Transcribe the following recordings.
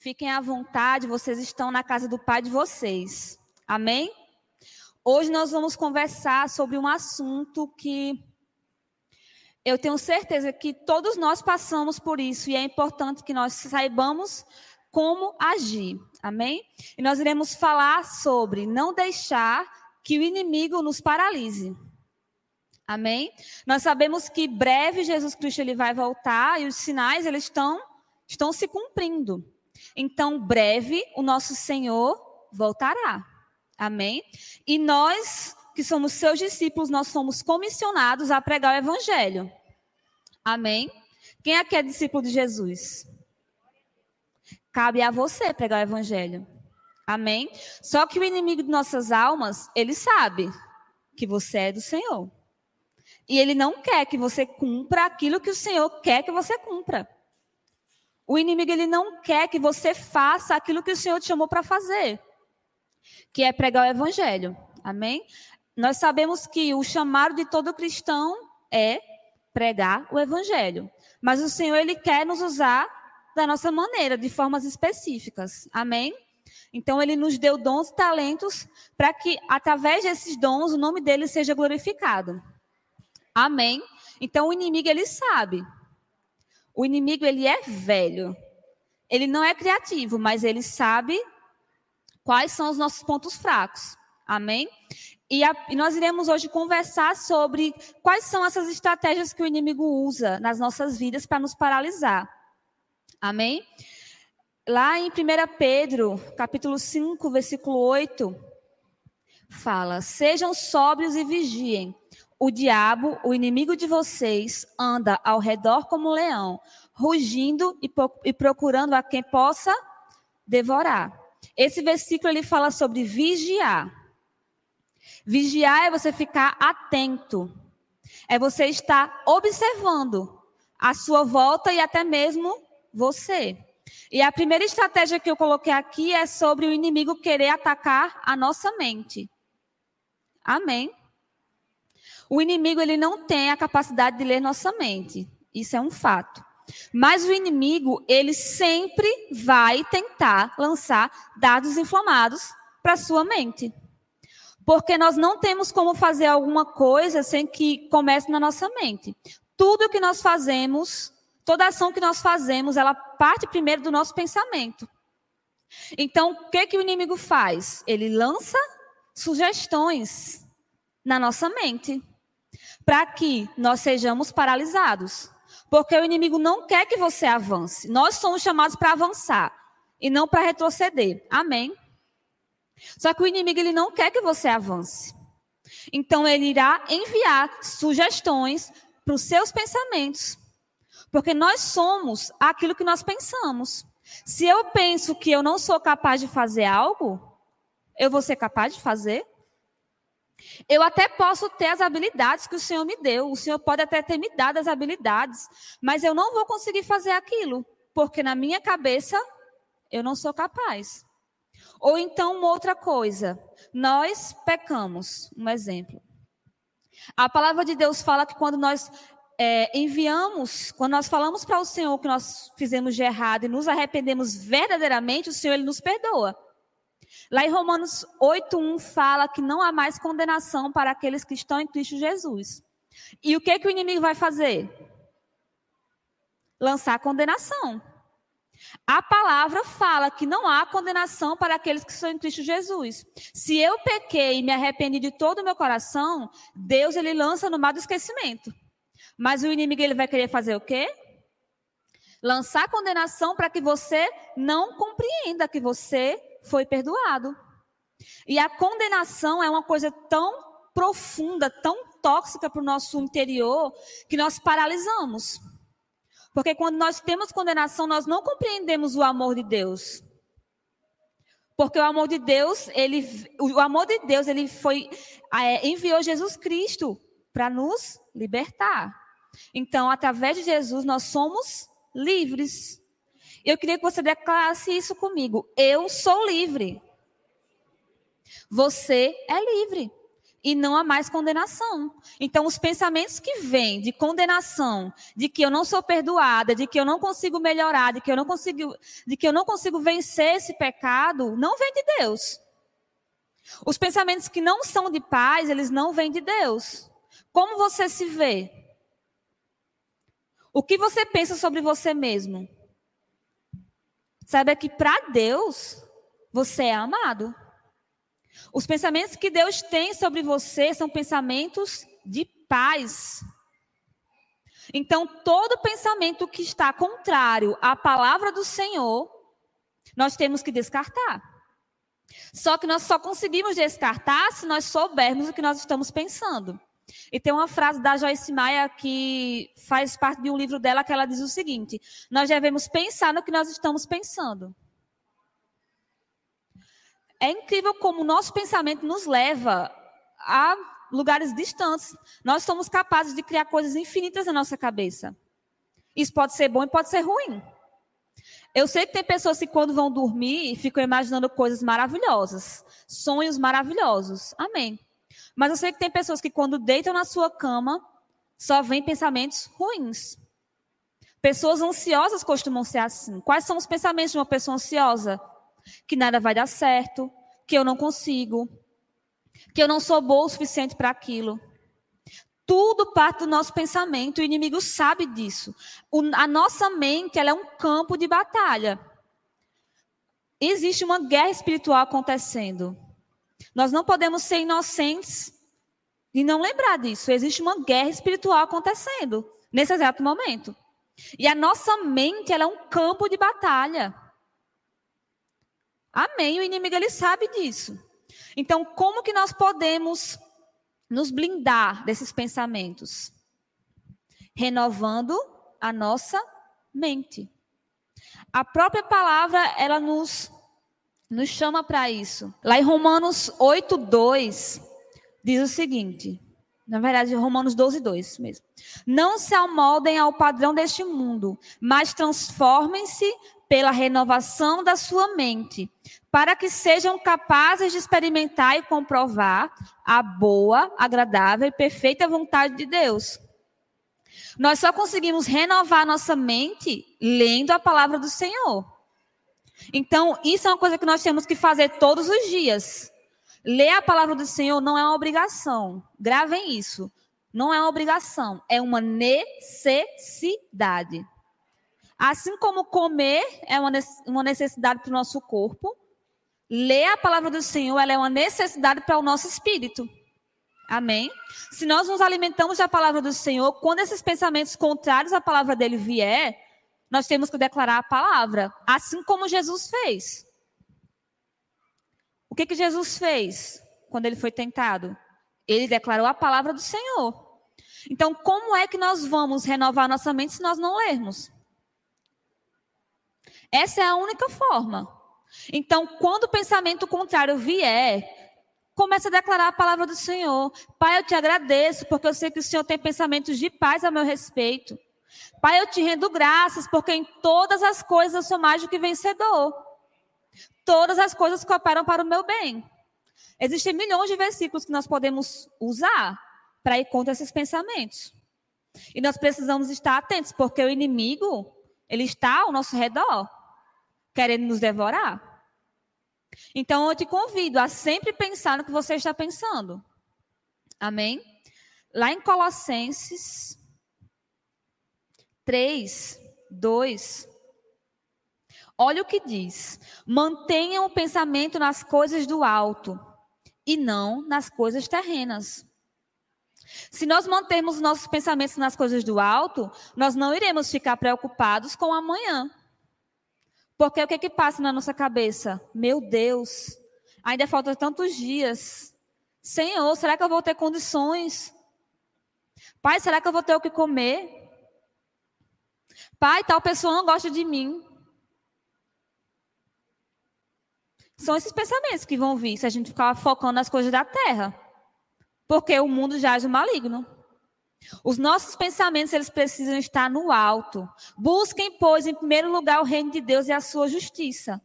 Fiquem à vontade, vocês estão na casa do Pai de vocês. Amém? Hoje nós vamos conversar sobre um assunto que eu tenho certeza que todos nós passamos por isso e é importante que nós saibamos como agir. Amém? E nós iremos falar sobre não deixar que o inimigo nos paralise. Amém? Nós sabemos que breve Jesus Cristo ele vai voltar e os sinais eles estão estão se cumprindo. Então, breve o nosso Senhor voltará. Amém? E nós que somos seus discípulos, nós somos comissionados a pregar o evangelho. Amém? Quem aqui é discípulo de Jesus? Cabe a você pregar o evangelho. Amém? Só que o inimigo de nossas almas, ele sabe que você é do Senhor. E ele não quer que você cumpra aquilo que o Senhor quer que você cumpra. O inimigo ele não quer que você faça aquilo que o Senhor te chamou para fazer, que é pregar o evangelho. Amém? Nós sabemos que o chamado de todo cristão é pregar o evangelho. Mas o Senhor ele quer nos usar da nossa maneira, de formas específicas. Amém? Então ele nos deu dons e talentos para que através desses dons o nome dele seja glorificado. Amém? Então o inimigo ele sabe. O inimigo ele é velho. Ele não é criativo, mas ele sabe quais são os nossos pontos fracos. Amém? E, a, e, nós iremos hoje conversar sobre quais são essas estratégias que o inimigo usa nas nossas vidas para nos paralisar. Amém? Lá em 1 Pedro, capítulo 5, versículo 8, fala: Sejam sóbrios e vigiem. O diabo, o inimigo de vocês, anda ao redor como um leão, rugindo e, e procurando a quem possa devorar. Esse versículo ele fala sobre vigiar. Vigiar é você ficar atento. É você estar observando a sua volta e até mesmo você. E a primeira estratégia que eu coloquei aqui é sobre o inimigo querer atacar a nossa mente. Amém. O inimigo ele não tem a capacidade de ler nossa mente. Isso é um fato. Mas o inimigo, ele sempre vai tentar lançar dados inflamados para sua mente. Porque nós não temos como fazer alguma coisa sem que comece na nossa mente. Tudo que nós fazemos, toda ação que nós fazemos, ela parte primeiro do nosso pensamento. Então, o que, que o inimigo faz? Ele lança sugestões na nossa mente para que nós sejamos paralisados. Porque o inimigo não quer que você avance. Nós somos chamados para avançar e não para retroceder. Amém. Só que o inimigo ele não quer que você avance. Então ele irá enviar sugestões para os seus pensamentos. Porque nós somos aquilo que nós pensamos. Se eu penso que eu não sou capaz de fazer algo, eu vou ser capaz de fazer? Eu até posso ter as habilidades que o Senhor me deu, o Senhor pode até ter me dado as habilidades, mas eu não vou conseguir fazer aquilo, porque na minha cabeça eu não sou capaz. Ou então, uma outra coisa, nós pecamos, um exemplo. A palavra de Deus fala que quando nós é, enviamos, quando nós falamos para o Senhor que nós fizemos de errado e nos arrependemos verdadeiramente, o Senhor ele nos perdoa. Lá em Romanos 8:1 fala que não há mais condenação para aqueles que estão em Cristo Jesus. E o que que o inimigo vai fazer? Lançar condenação. A palavra fala que não há condenação para aqueles que estão em Cristo Jesus. Se eu pequei e me arrependi de todo o meu coração, Deus ele lança no mar do esquecimento. Mas o inimigo ele vai querer fazer o quê? Lançar condenação para que você não compreenda que você foi perdoado. E a condenação é uma coisa tão profunda, tão tóxica para o nosso interior, que nós paralisamos. Porque quando nós temos condenação, nós não compreendemos o amor de Deus. Porque o amor de Deus, ele, o amor de Deus, ele foi é, enviou Jesus Cristo para nos libertar. Então, através de Jesus, nós somos livres. Eu queria que você declarasse isso comigo. Eu sou livre. Você é livre. e não há mais condenação. Então, os pensamentos que vêm de condenação, de que eu não sou perdoada, de que eu não consigo melhorar, de que eu não consigo, de que eu não consigo vencer esse pecado, não vem de Deus. Os pensamentos que não são de paz, eles não vêm de Deus. Como você se vê? O que você pensa sobre você mesmo? Saiba que para Deus, você é amado. Os pensamentos que Deus tem sobre você são pensamentos de paz. Então, todo pensamento que está contrário à palavra do Senhor, nós temos que descartar. Só que nós só conseguimos descartar se nós soubermos o que nós estamos pensando. E tem uma frase da Joyce Maia que faz parte de um livro dela que ela diz o seguinte: Nós devemos pensar no que nós estamos pensando. É incrível como o nosso pensamento nos leva a lugares distantes. Nós somos capazes de criar coisas infinitas na nossa cabeça. Isso pode ser bom e pode ser ruim. Eu sei que tem pessoas que quando vão dormir ficam imaginando coisas maravilhosas, sonhos maravilhosos. Amém. Mas eu sei que tem pessoas que quando deitam na sua cama só vêm pensamentos ruins. Pessoas ansiosas costumam ser assim. Quais são os pensamentos de uma pessoa ansiosa? Que nada vai dar certo, que eu não consigo, que eu não sou boa o suficiente para aquilo. Tudo parte do nosso pensamento, o inimigo sabe disso. O, a nossa mente ela é um campo de batalha. Existe uma guerra espiritual acontecendo. Nós não podemos ser inocentes e não lembrar disso. Existe uma guerra espiritual acontecendo nesse exato momento. E a nossa mente ela é um campo de batalha. Amém. O inimigo ele sabe disso. Então, como que nós podemos nos blindar desses pensamentos? Renovando a nossa mente. A própria palavra, ela nos, nos chama para isso. Lá em Romanos 8, 2, diz o seguinte. Na verdade, Romanos 12, 2 mesmo. Não se amoldem ao padrão deste mundo, mas transformem-se pela renovação da sua mente, para que sejam capazes de experimentar e comprovar a boa, agradável e perfeita vontade de Deus. Nós só conseguimos renovar nossa mente lendo a palavra do Senhor. Então, isso é uma coisa que nós temos que fazer todos os dias. Ler a palavra do Senhor não é uma obrigação. Gravem isso. Não é uma obrigação, é uma necessidade. Assim como comer é uma necessidade para o nosso corpo, ler a palavra do Senhor é uma necessidade para o nosso espírito. Amém? Se nós nos alimentamos da palavra do Senhor, quando esses pensamentos contrários à palavra dele vier, nós temos que declarar a palavra, assim como Jesus fez. O que, que Jesus fez quando ele foi tentado? Ele declarou a palavra do Senhor. Então, como é que nós vamos renovar nossa mente se nós não lermos? Essa é a única forma. Então, quando o pensamento contrário vier, comece a declarar a palavra do Senhor. Pai, eu te agradeço, porque eu sei que o Senhor tem pensamentos de paz a meu respeito. Pai, eu te rendo graças, porque em todas as coisas eu sou mais do que vencedor. Todas as coisas cooperam para o meu bem. Existem milhões de versículos que nós podemos usar para ir contra esses pensamentos. E nós precisamos estar atentos, porque o inimigo, ele está ao nosso redor querendo nos devorar. Então eu te convido a sempre pensar no que você está pensando. Amém? Lá em Colossenses 3, 2. Olha o que diz: mantenham o pensamento nas coisas do alto e não nas coisas terrenas. Se nós mantermos nossos pensamentos nas coisas do alto, nós não iremos ficar preocupados com amanhã. Porque o que, que passa na nossa cabeça? Meu Deus, ainda faltam tantos dias. Senhor, será que eu vou ter condições? Pai, será que eu vou ter o que comer? Pai, tal pessoa não gosta de mim. São esses pensamentos que vão vir se a gente ficar focando nas coisas da terra. Porque o mundo jaz o maligno. Os nossos pensamentos, eles precisam estar no alto. Busquem, pois, em primeiro lugar o reino de Deus e a sua justiça.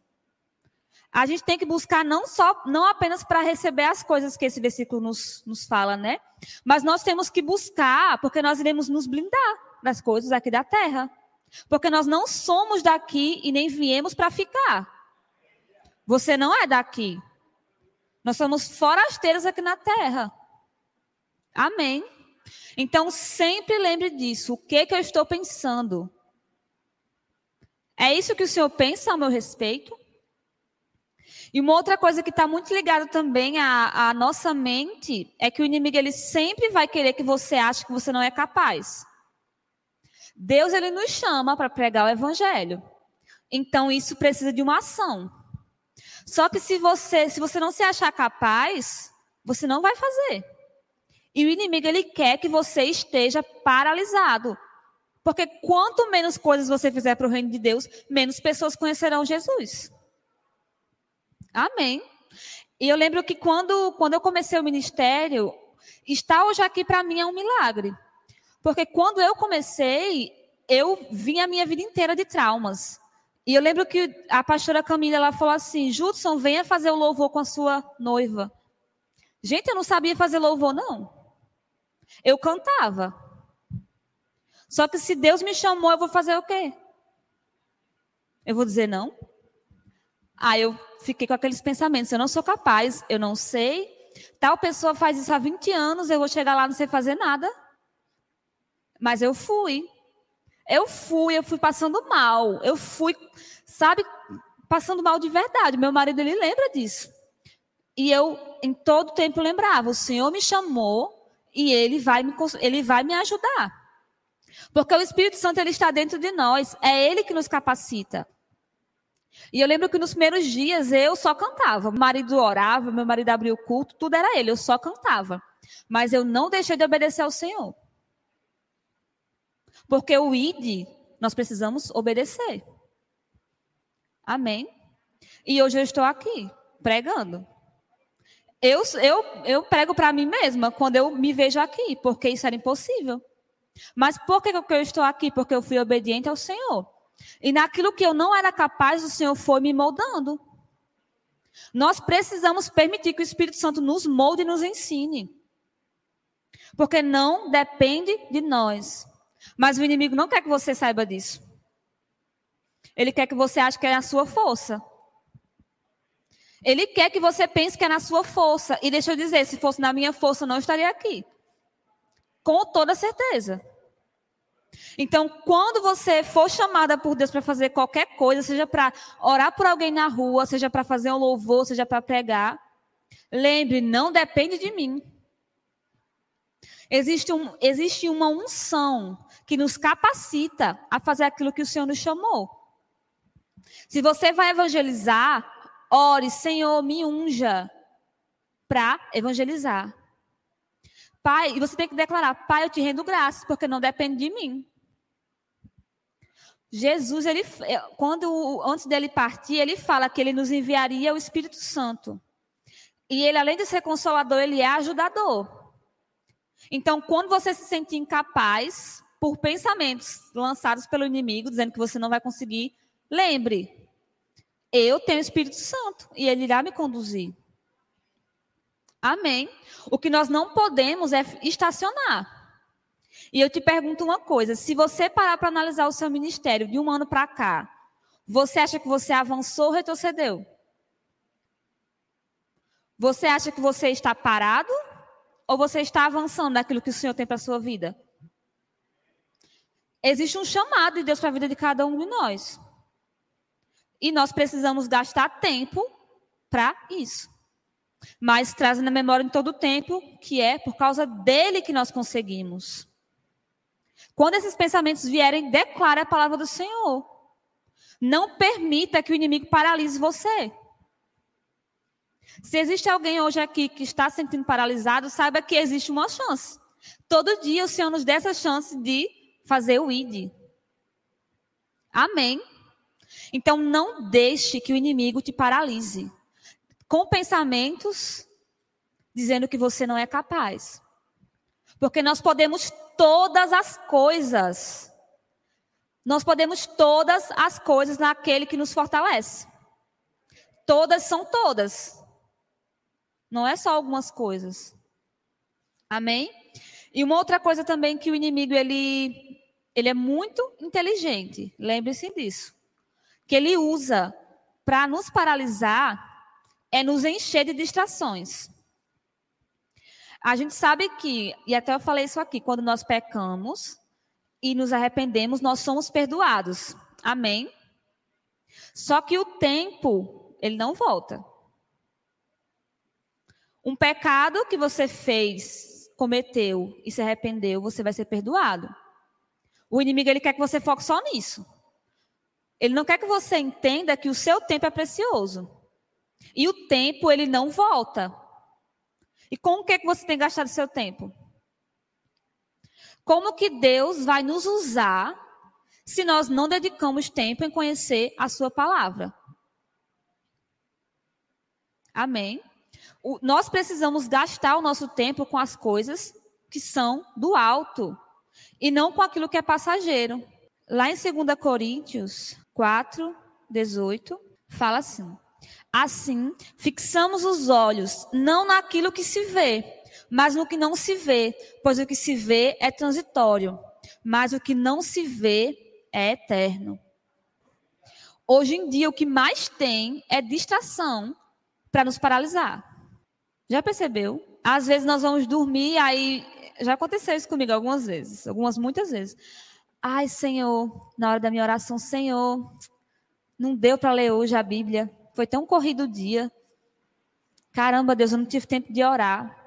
a gente tem que buscar não só, não apenas para receber as coisas que esse versículo nos, nos fala, né? Mas nós temos que buscar, porque nós iremos nos blindar das coisas aqui da terra. Porque nós não somos daqui e nem viemos para ficar. Você não é daqui. Nós somos forasteiros aqui na terra. Amém. Então sempre lembre disso. O que que eu estou pensando? É isso que o Senhor pensa ao meu respeito? E uma outra coisa que está muito ligada também à, à, nossa mente é que o inimigo ele sempre vai querer que você ache que você não é capaz. Deus ele nos chama para pregar o evangelho. Então isso precisa de uma ação. Só que se você, se você não se achar capaz, você não vai fazer. E o inimigo ele quer que você esteja paralisado. Porque quanto menos coisas você fizer para o reino de Deus, menos pessoas conhecerão Jesus. Amém. E eu lembro que quando, quando eu comecei o ministério, estar hoje aqui para mim é um milagre. Porque quando eu comecei, eu vim a minha vida inteira de traumas. E eu lembro que a pastora Camila ela falou assim: Judson, venha fazer o louvor com a sua noiva. Gente, eu não sabia fazer louvor, não. Eu cantava. Só que se Deus me chamou, eu vou fazer o quê? Eu vou dizer não? Aí eu fiquei com aqueles pensamentos: eu não sou capaz, eu não sei. Tal pessoa faz isso há 20 anos, eu vou chegar lá não sei fazer nada. Mas eu fui. Eu fui, eu fui passando mal. Eu fui, sabe, passando mal de verdade. Meu marido, ele lembra disso. E eu, em todo tempo, lembrava: o Senhor me chamou e ele vai me, ele vai me ajudar. Porque o Espírito Santo ele está dentro de nós, é ele que nos capacita. E eu lembro que nos primeiros dias eu só cantava. Meu marido orava, meu marido abria o culto, tudo era ele, eu só cantava. Mas eu não deixei de obedecer ao Senhor. Porque o ID, nós precisamos obedecer. Amém? E hoje eu estou aqui, pregando. Eu, eu, eu prego para mim mesma quando eu me vejo aqui, porque isso era impossível. Mas por que eu estou aqui? Porque eu fui obediente ao Senhor. E naquilo que eu não era capaz, o Senhor foi me moldando. Nós precisamos permitir que o Espírito Santo nos molde e nos ensine. Porque não depende de nós. Mas o inimigo não quer que você saiba disso. Ele quer que você ache que é a sua força. Ele quer que você pense que é na sua força. E deixa eu dizer, se fosse na minha força, não estaria aqui. Com toda certeza. Então, quando você for chamada por Deus para fazer qualquer coisa, seja para orar por alguém na rua, seja para fazer um louvor, seja para pregar, lembre, não depende de mim. Existe, um, existe uma unção que nos capacita a fazer aquilo que o Senhor nos chamou. Se você vai evangelizar, ore, Senhor, me unja para evangelizar. Pai, e você tem que declarar: Pai, eu te rendo graças, porque não depende de mim. Jesus, ele, é, quando antes dele partir, ele fala que ele nos enviaria o Espírito Santo. E ele, além de ser consolador, ele é ajudador. Então, quando você se sentir incapaz por pensamentos lançados pelo inimigo, dizendo que você não vai conseguir, lembre: eu tenho o Espírito Santo e ele irá me conduzir. Amém. O que nós não podemos é estacionar. E eu te pergunto uma coisa: se você parar para analisar o seu ministério de um ano para cá, você acha que você avançou ou retrocedeu? Você acha que você está parado ou você está avançando naquilo que o Senhor tem para a sua vida? Existe um chamado de Deus para a vida de cada um de nós. E nós precisamos gastar tempo para isso mas traz na memória em todo o tempo que é por causa dele que nós conseguimos. Quando esses pensamentos vierem, declare a palavra do Senhor. Não permita que o inimigo paralise você. Se existe alguém hoje aqui que está se sentindo paralisado, saiba que existe uma chance. Todo dia o Senhor nos dá essa chance de fazer o ID. Amém. Então não deixe que o inimigo te paralise com pensamentos dizendo que você não é capaz. Porque nós podemos todas as coisas. Nós podemos todas as coisas naquele que nos fortalece. Todas são todas. Não é só algumas coisas. Amém? E uma outra coisa também que o inimigo ele ele é muito inteligente. Lembre-se disso. Que ele usa para nos paralisar é nos encher de distrações. A gente sabe que, e até eu falei isso aqui, quando nós pecamos e nos arrependemos, nós somos perdoados. Amém? Só que o tempo, ele não volta. Um pecado que você fez, cometeu e se arrependeu, você vai ser perdoado. O inimigo ele quer que você foque só nisso. Ele não quer que você entenda que o seu tempo é precioso. E o tempo ele não volta. E com o que, que você tem gastado seu tempo? Como que Deus vai nos usar se nós não dedicamos tempo em conhecer a sua palavra? Amém? O, nós precisamos gastar o nosso tempo com as coisas que são do alto e não com aquilo que é passageiro. Lá em 2 Coríntios 4, 18, fala assim: Assim, fixamos os olhos não naquilo que se vê, mas no que não se vê, pois o que se vê é transitório, mas o que não se vê é eterno. Hoje em dia, o que mais tem é distração para nos paralisar. Já percebeu? Às vezes nós vamos dormir, aí já aconteceu isso comigo algumas vezes, algumas muitas vezes. Ai, Senhor, na hora da minha oração, Senhor, não deu para ler hoje a Bíblia. Foi tão corrido o dia. Caramba, Deus, eu não tive tempo de orar.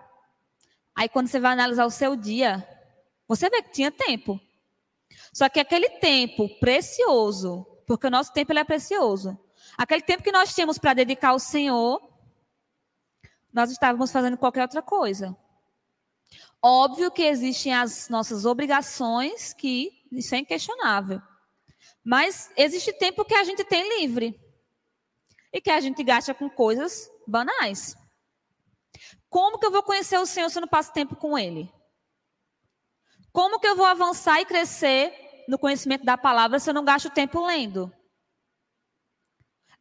Aí quando você vai analisar o seu dia, você vê que tinha tempo. Só que aquele tempo precioso, porque o nosso tempo é precioso. Aquele tempo que nós tínhamos para dedicar ao Senhor, nós estávamos fazendo qualquer outra coisa. Óbvio que existem as nossas obrigações, que isso é inquestionável. Mas existe tempo que a gente tem livre e que a gente gasta com coisas banais. Como que eu vou conhecer o Senhor se eu não passo tempo com Ele? Como que eu vou avançar e crescer no conhecimento da palavra se eu não gasto tempo lendo?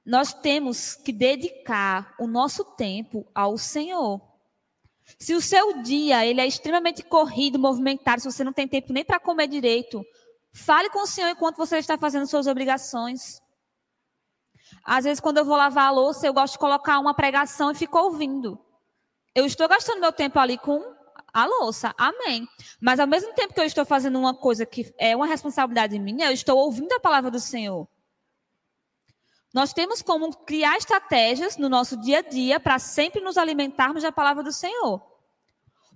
Nós temos que dedicar o nosso tempo ao Senhor. Se o seu dia ele é extremamente corrido, movimentado, se você não tem tempo nem para comer direito, fale com o Senhor enquanto você está fazendo suas obrigações. Às vezes, quando eu vou lavar a louça, eu gosto de colocar uma pregação e fico ouvindo. Eu estou gastando meu tempo ali com a louça, amém. Mas ao mesmo tempo que eu estou fazendo uma coisa que é uma responsabilidade minha, eu estou ouvindo a palavra do Senhor. Nós temos como criar estratégias no nosso dia a dia para sempre nos alimentarmos da palavra do Senhor.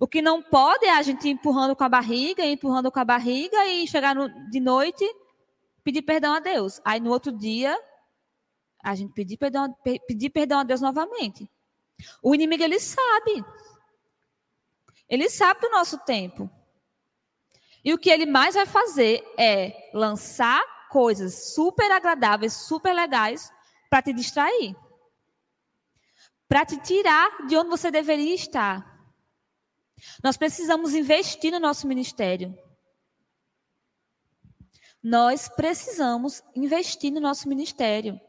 O que não pode é a gente empurrando com a barriga, empurrando com a barriga e chegar no, de noite pedir perdão a Deus. Aí no outro dia a gente pedir perdão, pedir perdão a Deus novamente. O inimigo ele sabe. Ele sabe do nosso tempo. E o que ele mais vai fazer é lançar coisas super agradáveis, super legais, para te distrair. Para te tirar de onde você deveria estar. Nós precisamos investir no nosso ministério. Nós precisamos investir no nosso ministério.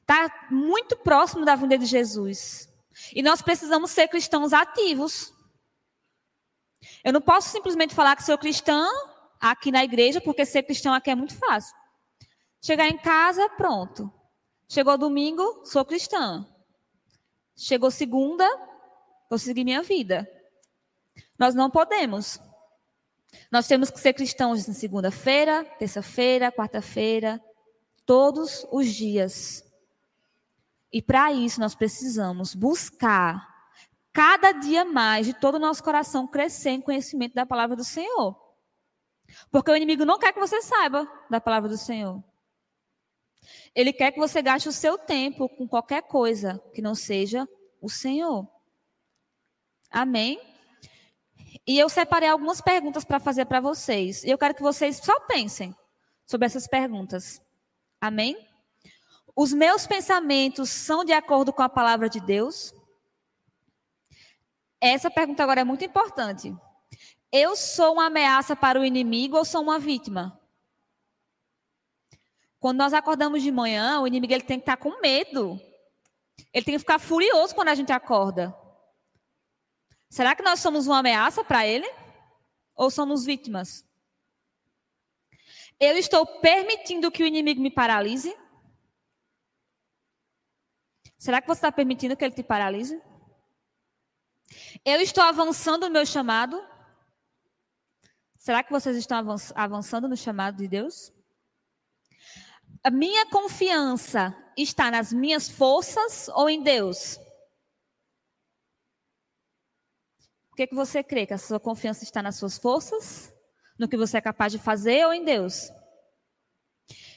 Está muito próximo da vinda de Jesus. E nós precisamos ser cristãos ativos. Eu não posso simplesmente falar que sou cristã aqui na igreja, porque ser cristão aqui é muito fácil. Chegar em casa, pronto. Chegou domingo, sou cristã. Chegou segunda, vou seguir minha vida. Nós não podemos. Nós temos que ser cristãos em segunda-feira, terça-feira, quarta-feira, todos os dias. E para isso nós precisamos buscar cada dia mais de todo o nosso coração crescer em conhecimento da palavra do Senhor. Porque o inimigo não quer que você saiba da palavra do Senhor. Ele quer que você gaste o seu tempo com qualquer coisa que não seja o Senhor. Amém? E eu separei algumas perguntas para fazer para vocês. E eu quero que vocês só pensem sobre essas perguntas. Amém? Os meus pensamentos são de acordo com a palavra de Deus? Essa pergunta agora é muito importante. Eu sou uma ameaça para o inimigo ou sou uma vítima? Quando nós acordamos de manhã, o inimigo ele tem que estar com medo. Ele tem que ficar furioso quando a gente acorda. Será que nós somos uma ameaça para ele? Ou somos vítimas? Eu estou permitindo que o inimigo me paralise? Será que você está permitindo que ele te paralise? Eu estou avançando no meu chamado? Será que vocês estão avançando no chamado de Deus? A minha confiança está nas minhas forças ou em Deus? O que, que você crê? Que a sua confiança está nas suas forças? No que você é capaz de fazer ou em Deus?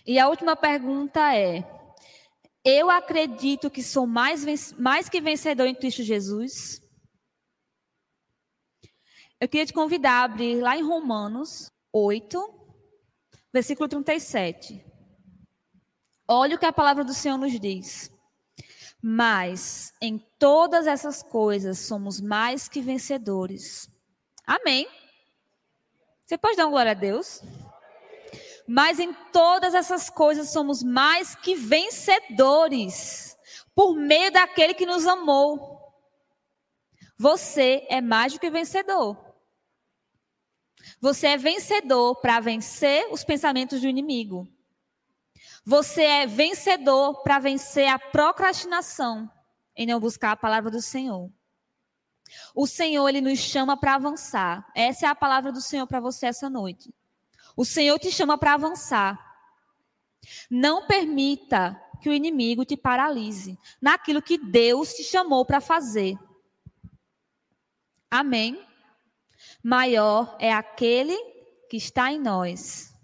E a última pergunta é: Eu acredito que sou mais, mais que vencedor em Cristo Jesus? Eu queria te convidar a abrir lá em Romanos 8, versículo 37. Olha o que a palavra do Senhor nos diz. Mas em todas essas coisas somos mais que vencedores. Amém. Você pode dar glória a Deus? Mas em todas essas coisas somos mais que vencedores por meio daquele que nos amou. Você é mais do que vencedor. Você é vencedor para vencer os pensamentos do inimigo. Você é vencedor para vencer a procrastinação em não buscar a palavra do Senhor. O Senhor, ele nos chama para avançar. Essa é a palavra do Senhor para você essa noite. O Senhor te chama para avançar. Não permita que o inimigo te paralise naquilo que Deus te chamou para fazer. Amém. Maior é aquele que está em nós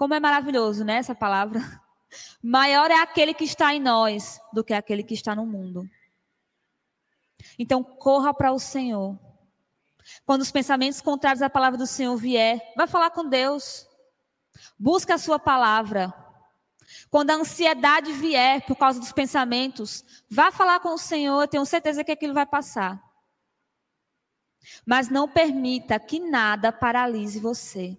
como é maravilhoso, né, essa palavra? Maior é aquele que está em nós do que aquele que está no mundo. Então, corra para o Senhor. Quando os pensamentos contrários à palavra do Senhor vier, vai falar com Deus. Busca a sua palavra. Quando a ansiedade vier por causa dos pensamentos, vá falar com o Senhor, eu tenho certeza que aquilo vai passar. Mas não permita que nada paralise você.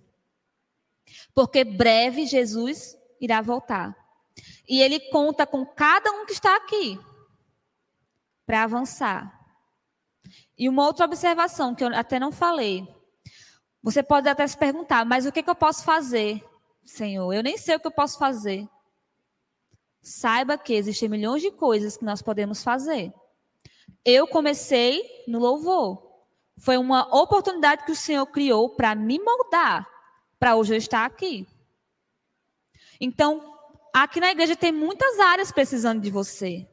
Porque breve Jesus irá voltar. E ele conta com cada um que está aqui para avançar. E uma outra observação que eu até não falei. Você pode até se perguntar, mas o que, que eu posso fazer, Senhor? Eu nem sei o que eu posso fazer. Saiba que existem milhões de coisas que nós podemos fazer. Eu comecei no louvor. Foi uma oportunidade que o Senhor criou para me moldar para hoje eu estar aqui. Então, aqui na igreja tem muitas áreas precisando de você.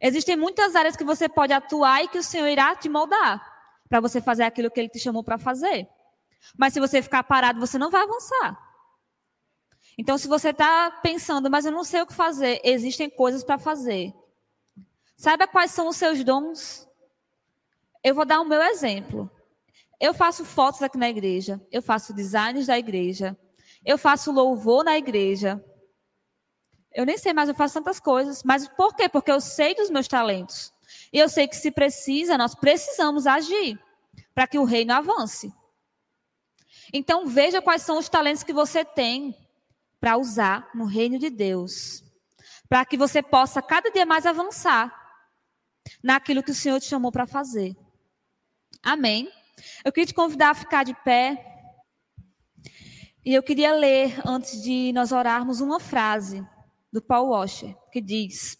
Existem muitas áreas que você pode atuar e que o Senhor irá te moldar para você fazer aquilo que Ele te chamou para fazer. Mas se você ficar parado, você não vai avançar. Então, se você está pensando, mas eu não sei o que fazer, existem coisas para fazer. Saiba quais são os seus dons. Eu vou dar o meu exemplo. Eu faço fotos aqui na igreja, eu faço designs da igreja, eu faço louvor na igreja. Eu nem sei mais, eu faço tantas coisas. Mas por quê? Porque eu sei dos meus talentos. E eu sei que se precisa, nós precisamos agir para que o reino avance. Então veja quais são os talentos que você tem para usar no reino de Deus. Para que você possa cada dia mais avançar naquilo que o Senhor te chamou para fazer. Amém. Eu queria te convidar a ficar de pé. E eu queria ler, antes de nós orarmos, uma frase do Paul Washer, que diz: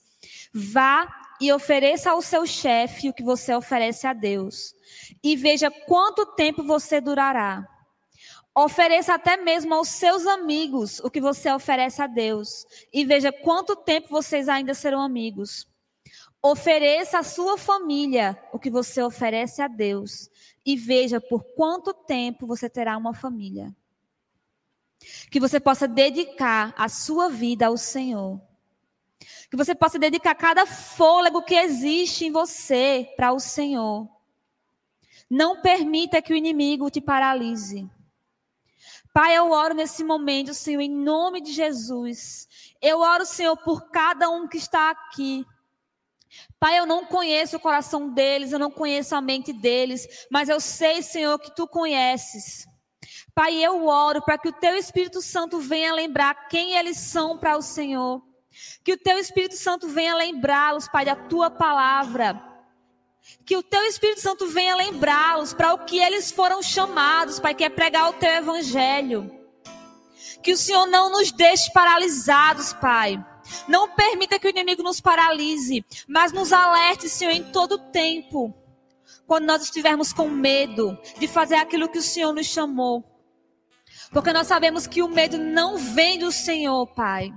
Vá e ofereça ao seu chefe o que você oferece a Deus, e veja quanto tempo você durará. Ofereça até mesmo aos seus amigos o que você oferece a Deus, e veja quanto tempo vocês ainda serão amigos. Ofereça à sua família o que você oferece a Deus, e veja por quanto tempo você terá uma família. Que você possa dedicar a sua vida ao Senhor. Que você possa dedicar cada fôlego que existe em você para o Senhor. Não permita que o inimigo te paralise. Pai, eu oro nesse momento, Senhor, em nome de Jesus. Eu oro, Senhor, por cada um que está aqui. Pai, eu não conheço o coração deles, eu não conheço a mente deles, mas eu sei, Senhor, que tu conheces. Pai, eu oro para que o teu Espírito Santo venha lembrar quem eles são para o Senhor. Que o teu Espírito Santo venha lembrá-los, Pai, da tua palavra. Que o teu Espírito Santo venha lembrá-los para o que eles foram chamados, Pai, que é pregar o teu evangelho. Que o Senhor não nos deixe paralisados, Pai. Não permita que o inimigo nos paralise, mas nos alerte, Senhor, em todo tempo. Quando nós estivermos com medo de fazer aquilo que o Senhor nos chamou. Porque nós sabemos que o medo não vem do Senhor, Pai.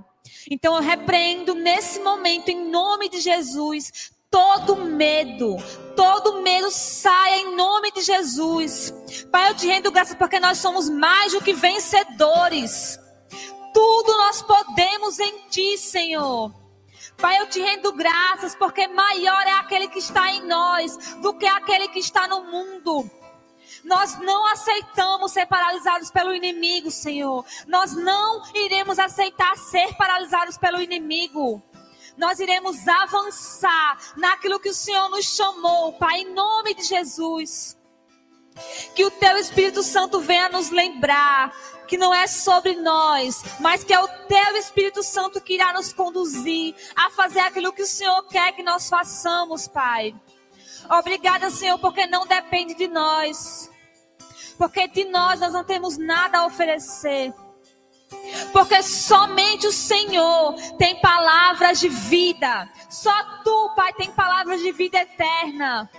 Então eu repreendo nesse momento, em nome de Jesus, todo medo, todo medo saia em nome de Jesus. Pai, eu te rendo graças porque nós somos mais do que vencedores. Tudo nós podemos em Ti, Senhor. Pai, eu te rendo graças porque maior é aquele que está em nós do que aquele que está no mundo. Nós não aceitamos ser paralisados pelo inimigo, Senhor. Nós não iremos aceitar ser paralisados pelo inimigo. Nós iremos avançar naquilo que o Senhor nos chamou, Pai, em nome de Jesus. Que o Teu Espírito Santo venha nos lembrar que não é sobre nós, mas que é o Teu Espírito Santo que irá nos conduzir a fazer aquilo que o Senhor quer que nós façamos, Pai. Obrigada, Senhor, porque não depende de nós. Porque de nós nós não temos nada a oferecer. Porque somente o Senhor tem palavras de vida. Só tu, Pai, tem palavras de vida eterna.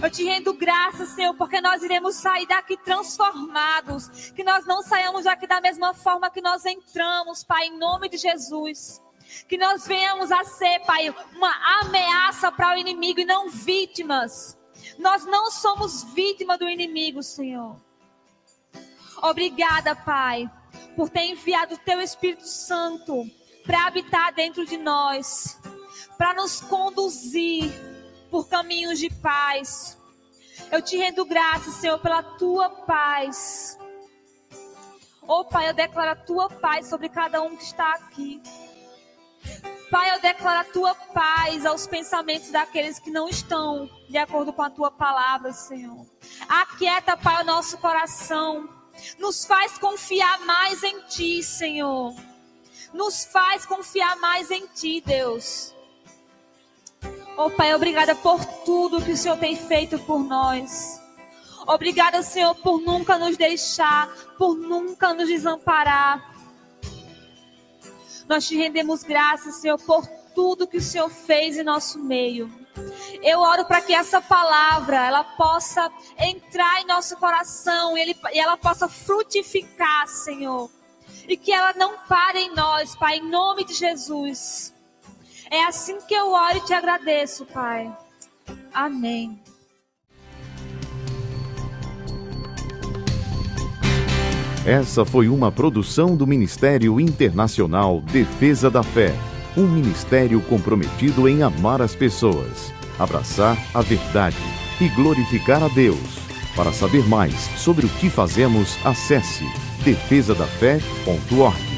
Eu te rendo graças, Senhor, porque nós iremos sair daqui transformados. Que nós não saiamos daqui da mesma forma que nós entramos, Pai, em nome de Jesus. Que nós venhamos a ser, Pai, uma ameaça para o inimigo e não vítimas. Nós não somos vítima do inimigo, Senhor. Obrigada, Pai, por ter enviado o Teu Espírito Santo para habitar dentro de nós, para nos conduzir por caminhos de paz. Eu te rendo graças, Senhor, pela tua paz. Oh, Pai, eu declaro a tua paz sobre cada um que está aqui. Pai, eu declaro a tua paz aos pensamentos daqueles que não estão de acordo com a tua palavra, Senhor. Aquieta, Pai, o nosso coração. Nos faz confiar mais em ti, Senhor. Nos faz confiar mais em ti, Deus. Oh, Pai, obrigada por tudo que o Senhor tem feito por nós. Obrigada, Senhor, por nunca nos deixar, por nunca nos desamparar. Nós te rendemos graças, Senhor, por tudo que o Senhor fez em nosso meio. Eu oro para que essa palavra ela possa entrar em nosso coração e, ele, e ela possa frutificar, Senhor. E que ela não pare em nós, Pai, em nome de Jesus. É assim que eu oro e te agradeço, Pai. Amém. Essa foi uma produção do Ministério Internacional Defesa da Fé, um ministério comprometido em amar as pessoas, abraçar a verdade e glorificar a Deus. Para saber mais sobre o que fazemos, acesse defesadafé.org.